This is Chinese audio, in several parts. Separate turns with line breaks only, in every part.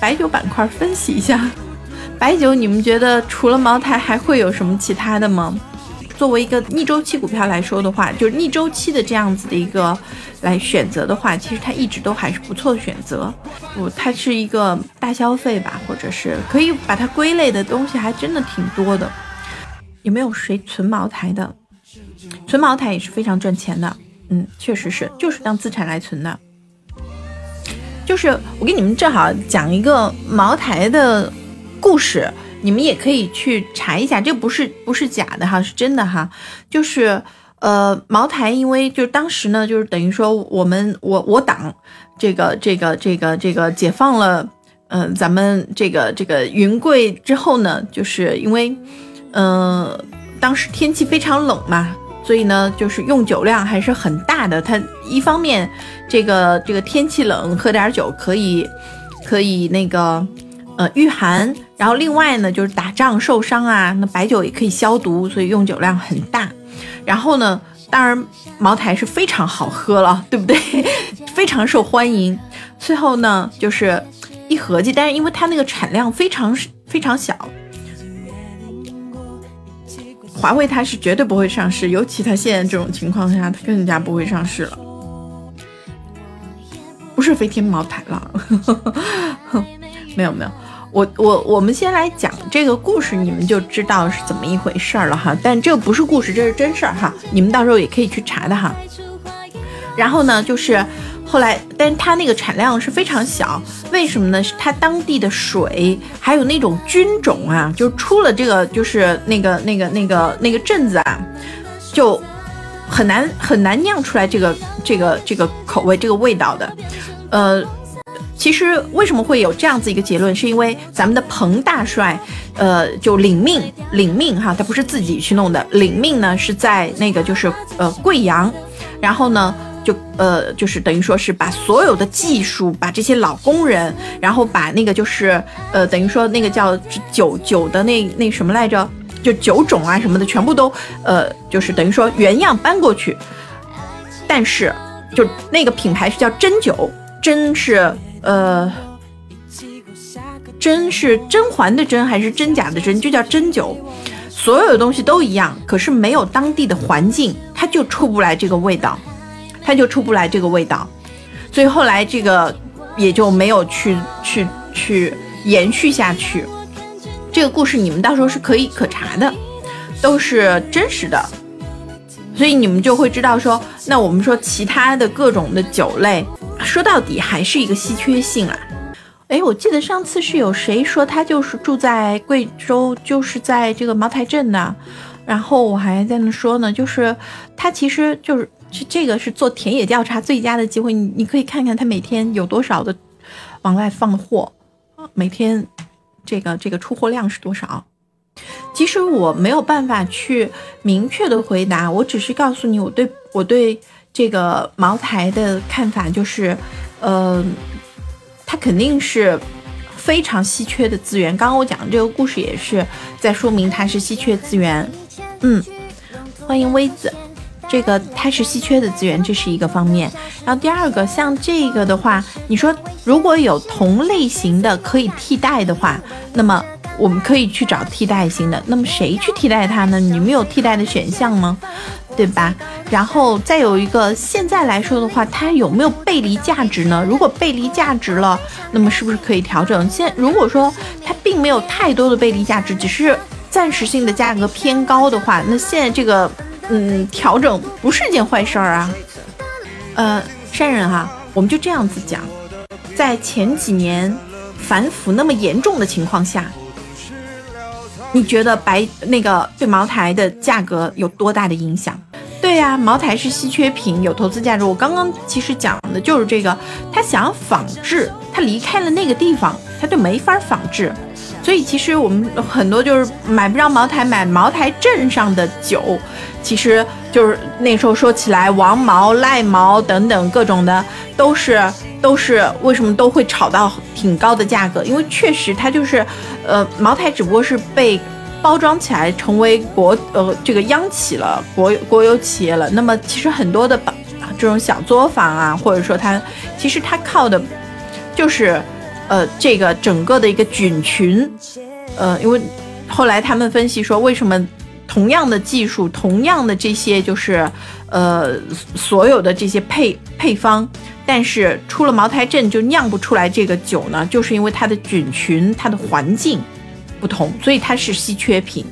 白酒板块分析一下。白酒，你们觉得除了茅台还会有什么其他的吗？作为一个逆周期股票来说的话，就是逆周期的这样子的一个来选择的话，其实它一直都还是不错的选择。不，它是一个大消费吧，或者是可以把它归类的东西还真的挺多的。有没有谁存茅台的？存茅台也是非常赚钱的。嗯，确实是，就是当资产来存的。就是我给你们正好讲一个茅台的故事。你们也可以去查一下，这不是不是假的哈，是真的哈。就是呃，茅台，因为就当时呢，就是等于说我们我我党这个这个这个这个解放了，嗯，咱们这个这个云贵之后呢，就是因为嗯，当时天气非常冷嘛，所以呢，就是用酒量还是很大的。它一方面这个这个天气冷，喝点酒可以可以那个。呃，御寒，然后另外呢，就是打仗受伤啊，那白酒也可以消毒，所以用酒量很大。然后呢，当然茅台是非常好喝了，对不对？非常受欢迎。最后呢，就是一合计，但是因为它那个产量非常非常小，华为它是绝对不会上市，尤其它现在这种情况下，它更加不会上市了。不是飞天茅台了，没有没有。我我我们先来讲这个故事，你们就知道是怎么一回事了哈。但这个不是故事，这是真事儿哈。你们到时候也可以去查的哈。然后呢，就是后来，但是它那个产量是非常小，为什么呢？是它当地的水还有那种菌种啊，就出了这个就是那个那个那个那个镇子啊，就很难很难酿出来这个这个这个口味这个味道的，呃。其实为什么会有这样子一个结论，是因为咱们的彭大帅，呃，就领命领命哈，他不是自己去弄的，领命呢是在那个就是呃贵阳，然后呢呃就是等于说是把所有的技术，把这些老工人，然后把那个就是呃等于说那个叫酒酒的那那什么来着，就酒种啊什么的全部都呃就是等于说原样搬过去，但是就那个品牌是叫真酒，真是。呃，真是甄嬛的甄还是真假的真，就叫真酒。所有的东西都一样，可是没有当地的环境，它就出不来这个味道，它就出不来这个味道。所以后来这个也就没有去去去延续下去。这个故事你们到时候是可以可查的，都是真实的。所以你们就会知道说，那我们说其他的各种的酒类。说到底还是一个稀缺性啊！哎，我记得上次是有谁说他就是住在贵州，就是在这个茅台镇呢，然后我还在那说呢，就是他其实就是这个是做田野调查最佳的机会，你你可以看看他每天有多少的往外放货，每天这个这个出货量是多少？其实我没有办法去明确的回答，我只是告诉你我对我对。这个茅台的看法就是，呃，它肯定是非常稀缺的资源。刚刚我讲的这个故事也是在说明它是稀缺资源。嗯，欢迎微子，这个它是稀缺的资源，这是一个方面。然后第二个，像这个的话，你说如果有同类型的可以替代的话，那么我们可以去找替代型的。那么谁去替代它呢？你们有替代的选项吗？对吧？然后再有一个，现在来说的话，它有没有背离价值呢？如果背离价值了，那么是不是可以调整？现如果说它并没有太多的背离价值，只是暂时性的价格偏高的话，那现在这个嗯调整不是件坏事儿啊。呃，山人哈，我们就这样子讲，在前几年反腐那么严重的情况下，你觉得白那个对茅台的价格有多大的影响？对呀，茅台是稀缺品，有投资价值。我刚刚其实讲的就是这个，他想要仿制，离开了那个地方，他就没法仿制。所以其实我们很多就是买不着茅台，买茅台镇上的酒，其实就是那时候说起来，王茅、赖茅等等各种的，都是都是为什么都会炒到挺高的价格？因为确实它就是，呃，茅台只不过是被。包装起来成为国呃这个央企了，国国有企业了。那么其实很多的这种小作坊啊，或者说它其实它靠的，就是呃，这个整个的一个菌群，呃，因为后来他们分析说，为什么同样的技术，同样的这些就是呃所有的这些配配方，但是出了茅台镇就酿不出来这个酒呢？就是因为它的菌群、它的环境不同，所以它是稀缺品。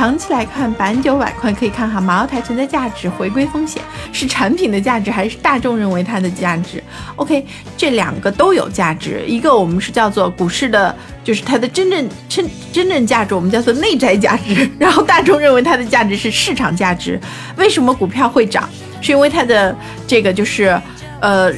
长期来看，板酒板块可以看哈，茅台存在价值，回归风险，是产品的价值还是大众认为它的价值？OK，这两个都有价值。一个我们是叫做股市的，就是它的真正真真正价值，我们叫做内在价值。然后大众认为它的价值是市场价值。为什么股票会涨？是因为它的这个就是呃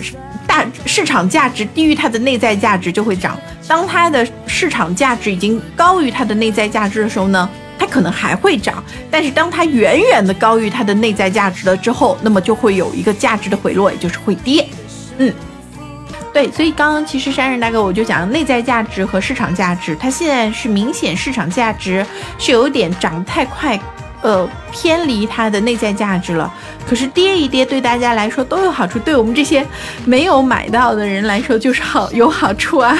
大市场价值低于它的内在价值就会涨。当它的市场价值已经高于它的内在价值的时候呢？可能还会涨，但是当它远远的高于它的内在价值了之后，那么就会有一个价值的回落，也就是会跌。嗯，对，所以刚刚其实山人大哥我就讲内在价值和市场价值，它现在是明显市场价值是有点涨得太快，呃，偏离它的内在价值了。可是跌一跌对大家来说都有好处，对我们这些没有买到的人来说就是好有好处啊。